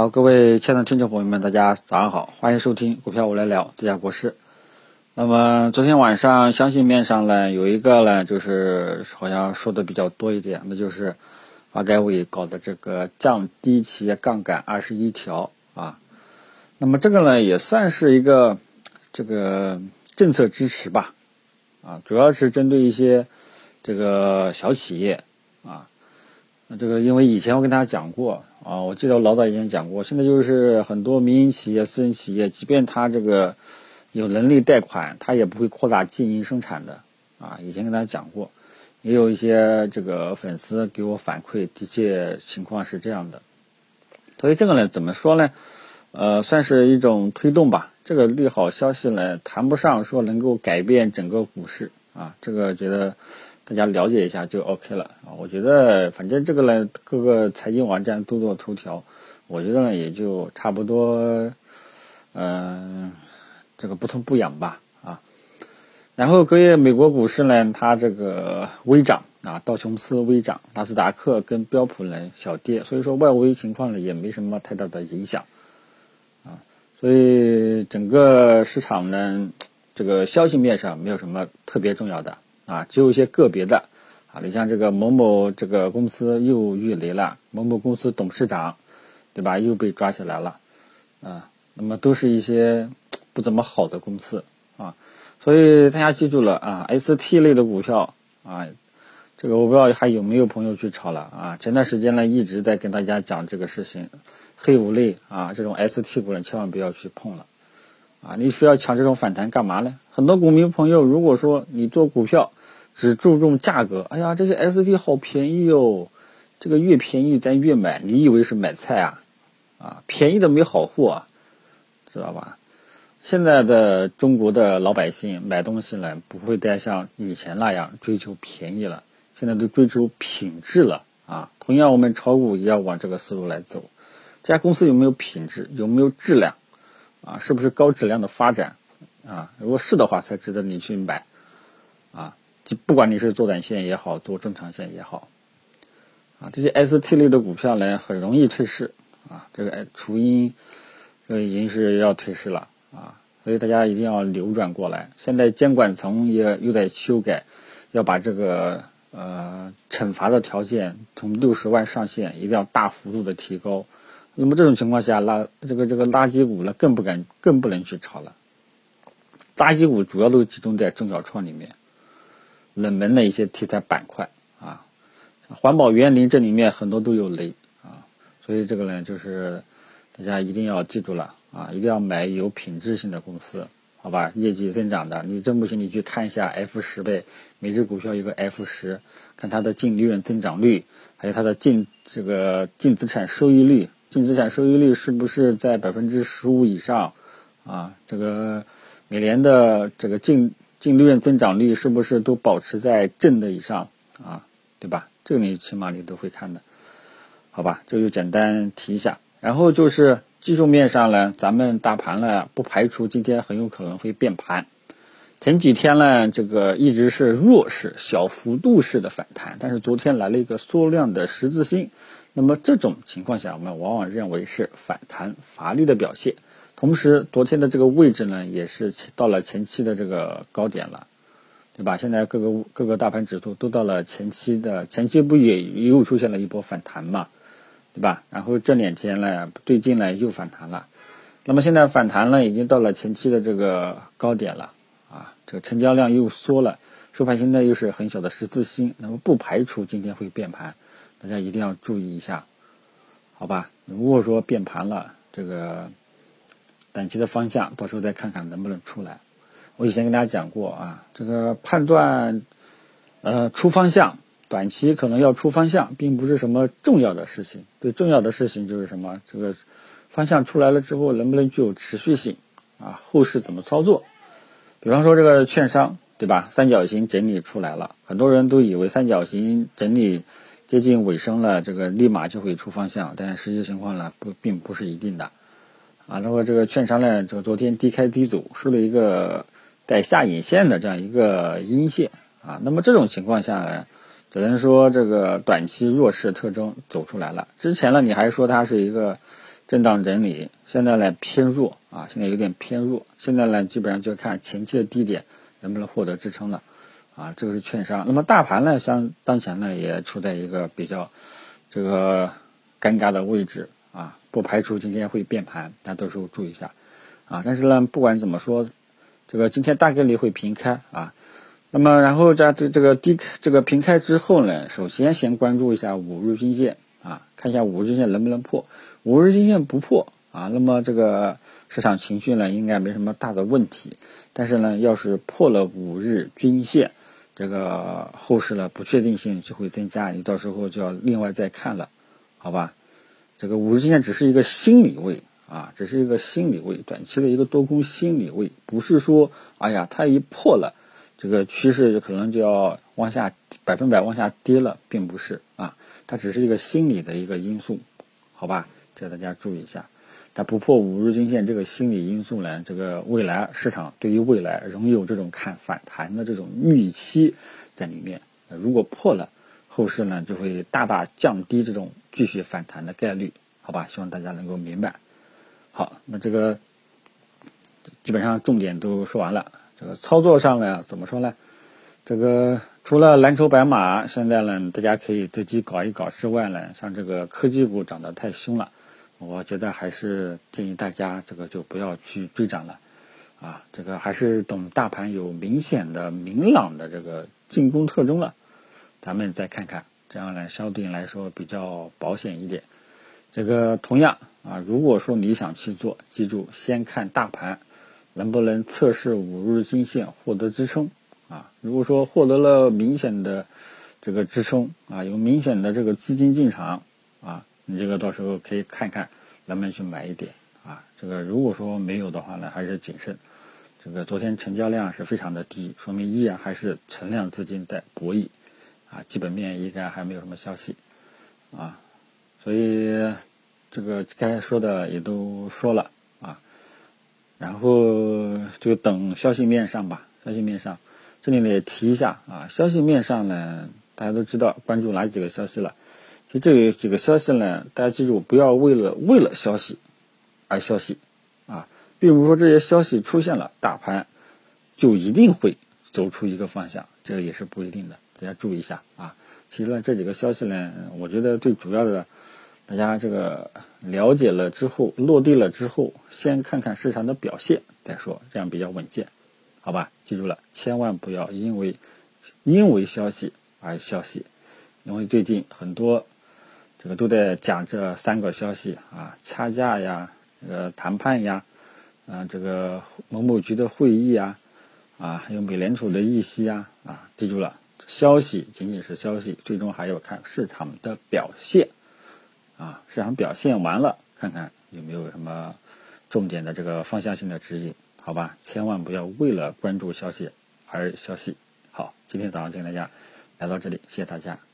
好，各位亲爱的听众朋友们，大家早上好，欢迎收听股票我来聊这家博士。那么昨天晚上，相信面上呢有一个呢，就是好像说的比较多一点，那就是发改委搞的这个降低企业杠杆二十一条啊。那么这个呢也算是一个这个政策支持吧，啊，主要是针对一些这个小企业。这个因为以前我跟大家讲过。啊，我记得我老早以前讲过，现在就是很多民营企业、私人企业，即便他这个有能力贷款，他也不会扩大经营生产的。啊，以前跟大家讲过，也有一些这个粉丝给我反馈，的确情况是这样的。所以这个呢，怎么说呢？呃，算是一种推动吧。这个利好消息呢，谈不上说能够改变整个股市啊。这个觉得。大家了解一下就 OK 了啊！我觉得反正这个呢，各个财经网站都做头条，我觉得呢也就差不多，嗯，这个不痛不痒吧啊。然后隔夜美国股市呢，它这个微涨啊，道琼斯微涨，纳斯达克跟标普呢小跌，所以说外围情况呢也没什么太大的影响啊。所以整个市场呢，这个消息面上没有什么特别重要的。啊，只有一些个别的，啊，你像这个某某这个公司又遇雷了，某某公司董事长，对吧？又被抓起来了，啊，那么都是一些不怎么好的公司啊，所以大家记住了啊，ST 类的股票啊，这个我不知道还有没有朋友去炒了啊。前段时间呢一直在跟大家讲这个事情，黑五类啊这种 ST 股呢千万不要去碰了，啊，你非要抢这种反弹干嘛呢？很多股民朋友如果说你做股票，只注重价格，哎呀，这些 ST 好便宜哟，这个越便宜咱越买，你以为是买菜啊？啊，便宜的没好货，知道吧？现在的中国的老百姓买东西呢，不会再像以前那样追求便宜了，现在都追求品质了啊。同样，我们炒股也要往这个思路来走，这家公司有没有品质，有没有质量，啊，是不是高质量的发展啊？如果是的话，才值得你去买，啊。就不管你是做短线也好，做中长线也好，啊，这些 ST 类的股票呢，很容易退市啊。这个雏鹰，这个已经是要退市了啊，所以大家一定要扭转过来。现在监管层也又在修改，要把这个呃惩罚的条件从六十万上限一定要大幅度的提高。那么这种情况下，垃这个这个垃圾股呢，更不敢更不能去炒了。垃圾股主要都集中在中小创里面。冷门的一些题材板块啊，环保园林这里面很多都有雷啊，所以这个呢就是大家一定要记住了啊，一定要买有品质性的公司，好吧？业绩增长的，你真不行你去看一下 F 十倍，每只股票一个 F 十，看它的净利润增长率，还有它的净这个净资产收益率，净资产收益率是不是在百分之十五以上啊？这个每年的这个净。净利润增长率是不是都保持在正的以上啊？对吧？这个你起码你都会看的，好吧？这就简单提一下。然后就是技术面上呢，咱们大盘呢不排除今天很有可能会变盘。前几天呢，这个一直是弱势、小幅度式的反弹，但是昨天来了一个缩量的十字星。那么这种情况下，我们往往认为是反弹乏力的表现。同时，昨天的这个位置呢，也是到了前期的这个高点了，对吧？现在各个各个大盘指数都到了前期的前期，不也又出现了一波反弹嘛，对吧？然后这两天呢，最近呢又反弹了，那么现在反弹呢，已经到了前期的这个高点了啊，这个成交量又缩了，收盘现在又是很小的十字星，那么不排除今天会变盘，大家一定要注意一下，好吧？如果说变盘了，这个。短期的方向，到时候再看看能不能出来。我以前跟大家讲过啊，这个判断，呃，出方向，短期可能要出方向，并不是什么重要的事情。最重要的事情就是什么？这个方向出来了之后，能不能具有持续性啊？后市怎么操作？比方说这个券商，对吧？三角形整理出来了，很多人都以为三角形整理接近尾声了，这个立马就会出方向，但实际情况呢，不，并不是一定的。啊，那么这个券商呢，这个昨天低开低走，收了一个带下影线的这样一个阴线啊。那么这种情况下呢，只能说这个短期弱势特征走出来了。之前呢，你还说它是一个震荡整理，现在呢偏弱啊，现在有点偏弱。现在呢，基本上就看前期的低点能不能获得支撑了啊，这个是券商。那么大盘呢，像当前呢也处在一个比较这个尴尬的位置，不排除今天会变盘，大家到时候注意一下啊。但是呢，不管怎么说，这个今天大概率会平开啊。那么然后在这这个低这个平开之后呢，首先先关注一下五日均线啊，看一下五日均线能不能破。五日均线不破啊，那么这个市场情绪呢应该没什么大的问题。但是呢，要是破了五日均线，这个后市呢不确定性就会增加，你到时候就要另外再看了，好吧？这个五日均线只是一个心理位啊，只是一个心理位，短期的一个多空心理位，不是说哎呀它一破了，这个趋势可能就要往下百分百往下跌了，并不是啊，它只是一个心理的一个因素，好吧？叫大家注意一下，它不破五日均线这个心理因素呢，这个未来市场对于未来仍有这种看反弹的这种预期在里面。如果破了，后市呢就会大大降低这种继续反弹的概率，好吧？希望大家能够明白。好，那这个基本上重点都说完了。这个操作上呢，怎么说呢？这个除了蓝筹白马，现在呢大家可以自己搞一搞之外呢，像这个科技股涨得太凶了。我觉得还是建议大家这个就不要去追涨了，啊，这个还是等大盘有明显的、明朗的这个进攻特征了，咱们再看看，这样呢相对来说比较保险一点。这个同样啊，如果说你想去做，记住先看大盘能不能测试五日均线获得支撑啊。如果说获得了明显的这个支撑啊，有明显的这个资金进场啊。你这个到时候可以看看能不能去买一点啊？这个如果说没有的话呢，还是谨慎。这个昨天成交量是非常的低，说明依然还是存量资金在博弈啊。基本面应该还没有什么消息啊，所以这个该说的也都说了啊。然后就等消息面上吧。消息面上，这里呢也提一下啊。消息面上呢，大家都知道关注哪几个消息了。就这几个消息呢，大家记住，不要为了为了消息而消息啊，并不是说这些消息出现了，大盘就一定会走出一个方向，这个也是不一定的，大家注意一下啊。其实呢，这几个消息呢，我觉得最主要的，大家这个了解了之后，落地了之后，先看看市场的表现再说，这样比较稳健，好吧？记住了，千万不要因为因为消息而消息，因为最近很多。这个都在讲这三个消息啊，掐架呀，呃，谈判呀，啊，这个某某局的会议啊，啊，还有美联储的议息啊，啊，记住了，消息仅仅是消息，最终还要看市场的表现，啊，市场表现完了，看看有没有什么重点的这个方向性的指引，好吧？千万不要为了关注消息而消息。好，今天早上就跟大家聊到这里，谢谢大家。